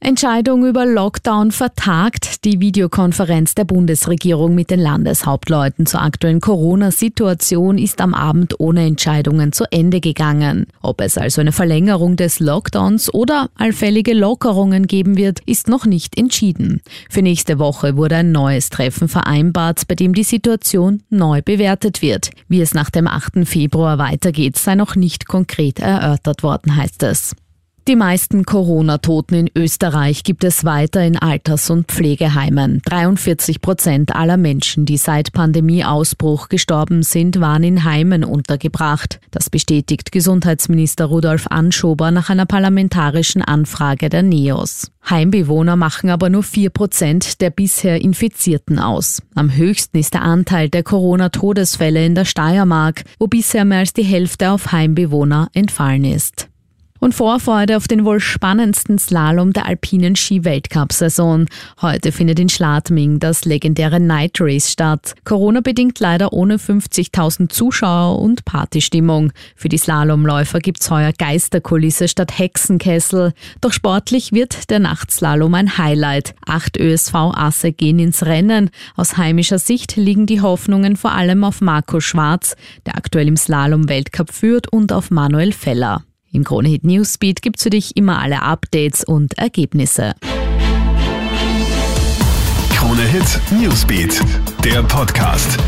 Entscheidung über Lockdown vertagt. Die Videokonferenz der Bundesregierung mit den Landeshauptleuten zur aktuellen Corona-Situation ist am Abend ohne Entscheidungen zu Ende gegangen. Ob es also eine Verlängerung des Lockdowns oder allfällige Lockerungen geben wird, ist noch nicht entschieden. Für nächste Woche wurde ein neues Treffen vereinbart, bei dem die Situation neu bewertet wird. Wie es nach dem 8. Februar weitergeht, sei noch nicht konkret erörtert worden, heißt es. Die meisten Corona-Toten in Österreich gibt es weiter in Alters- und Pflegeheimen. 43 Prozent aller Menschen, die seit Pandemieausbruch gestorben sind, waren in Heimen untergebracht. Das bestätigt Gesundheitsminister Rudolf Anschober nach einer parlamentarischen Anfrage der NEOS. Heimbewohner machen aber nur 4 Prozent der bisher Infizierten aus. Am höchsten ist der Anteil der Corona-Todesfälle in der Steiermark, wo bisher mehr als die Hälfte auf Heimbewohner entfallen ist. Und Vorfreude auf den wohl spannendsten Slalom der alpinen Ski-Weltcup-Saison. Heute findet in Schladming das legendäre Night Race statt. Corona-bedingt leider ohne 50.000 Zuschauer und Partystimmung. Für die Slalomläufer gibt's heuer Geisterkulisse statt Hexenkessel. Doch sportlich wird der Nachtslalom ein Highlight. Acht ÖSV-Asse gehen ins Rennen. Aus heimischer Sicht liegen die Hoffnungen vor allem auf Marco Schwarz, der aktuell im Slalom-Weltcup führt, und auf Manuel Feller. Im Kronehit Newsbeat gibt's für dich immer alle Updates und Ergebnisse. Kronehit Newsbeat, der Podcast.